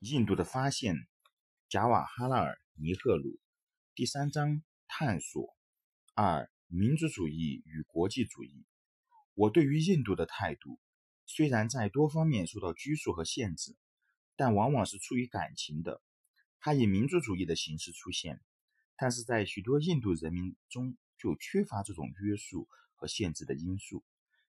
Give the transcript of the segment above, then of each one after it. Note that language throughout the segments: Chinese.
印度的发现，贾瓦哈拉尔·尼赫鲁，第三章探索二民族主义与国际主义。我对于印度的态度，虽然在多方面受到拘束和限制，但往往是出于感情的。它以民族主义的形式出现，但是在许多印度人民中就缺乏这种约束和限制的因素。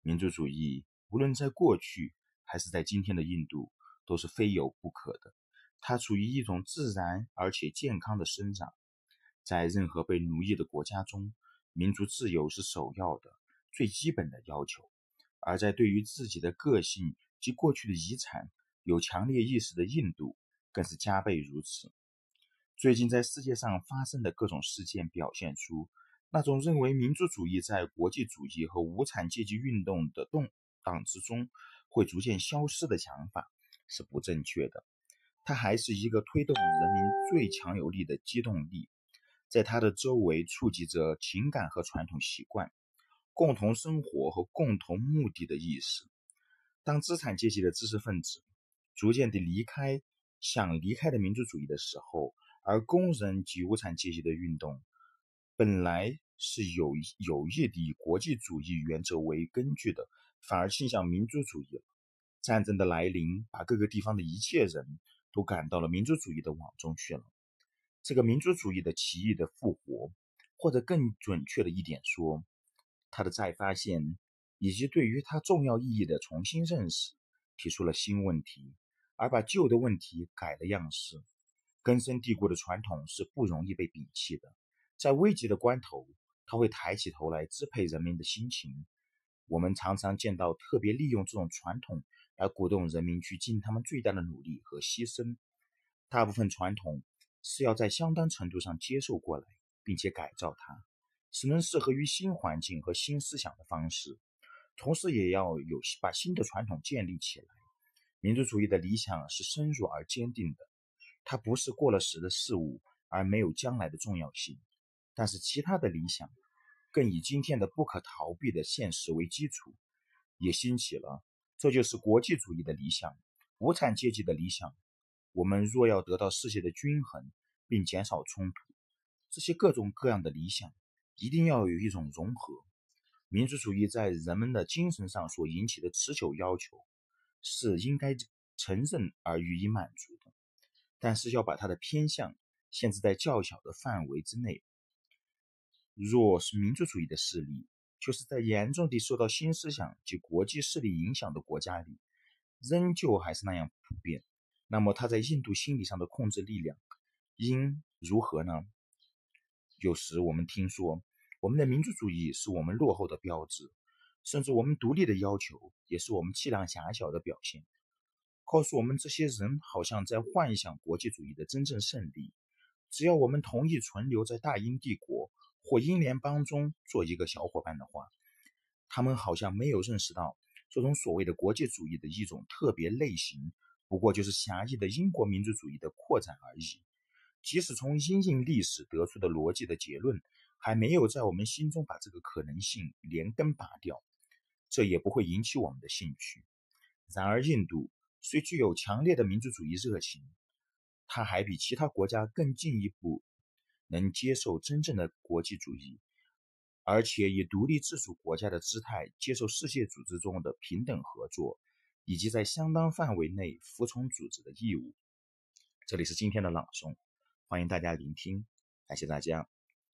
民族主义无论在过去还是在今天的印度。都是非有不可的。它处于一种自然而且健康的生长。在任何被奴役的国家中，民族自由是首要的、最基本的要求；而在对于自己的个性及过去的遗产有强烈意识的印度，更是加倍如此。最近在世界上发生的各种事件表现出，那种认为民族主义在国际主义和无产阶级运动的动荡之中会逐渐消失的想法。是不正确的，它还是一个推动人民最强有力的机动力，在它的周围触及着情感和传统习惯、共同生活和共同目的的意识。当资产阶级的知识分子逐渐地离开想离开的民族主义的时候，而工人及无产阶级的运动本来是有有意地以国际主义原则为根据的，反而倾向民族主义了。战争的来临，把各个地方的一切人都赶到了民族主义的网中去了。这个民族主义的奇异的复活，或者更准确的一点说，它的再发现，以及对于它重要意义的重新认识，提出了新问题，而把旧的问题改了样式。根深蒂固的传统是不容易被摒弃的，在危急的关头，它会抬起头来支配人民的心情。我们常常见到特别利用这种传统。来鼓动人民去尽他们最大的努力和牺牲。大部分传统是要在相当程度上接受过来，并且改造它，使能适合于新环境和新思想的方式。同时，也要有把新的传统建立起来。民族主义的理想是深入而坚定的，它不是过了时的事物而没有将来的重要性。但是，其他的理想更以今天的不可逃避的现实为基础，也兴起了。这就是国际主义的理想，无产阶级的理想。我们若要得到世界的均衡，并减少冲突，这些各种各样的理想一定要有一种融合。民族主义在人们的精神上所引起的持久要求，是应该承认而予以满足的。但是要把它的偏向限制在较小的范围之内。若是民族主义的势力，就是在严重地受到新思想及国际势力影响的国家里，仍旧还是那样普遍。那么，他在印度心理上的控制力量应如何呢？有时我们听说，我们的民族主义是我们落后的标志，甚至我们独立的要求也是我们气量狭小的表现。告诉我们，这些人好像在幻想国际主义的真正胜利。只要我们同意存留在大英帝国。或英联邦中做一个小伙伴的话，他们好像没有认识到这种所谓的国际主义的一种特别类型，不过就是狭义的英国民族主义的扩展而已。即使从英印历史得出的逻辑的结论，还没有在我们心中把这个可能性连根拔掉，这也不会引起我们的兴趣。然而，印度虽具有强烈的民族主义热情，它还比其他国家更进一步。能接受真正的国际主义，而且以独立自主国家的姿态接受世界组织中的平等合作，以及在相当范围内服从组织的义务。这里是今天的朗诵，欢迎大家聆听，感谢大家。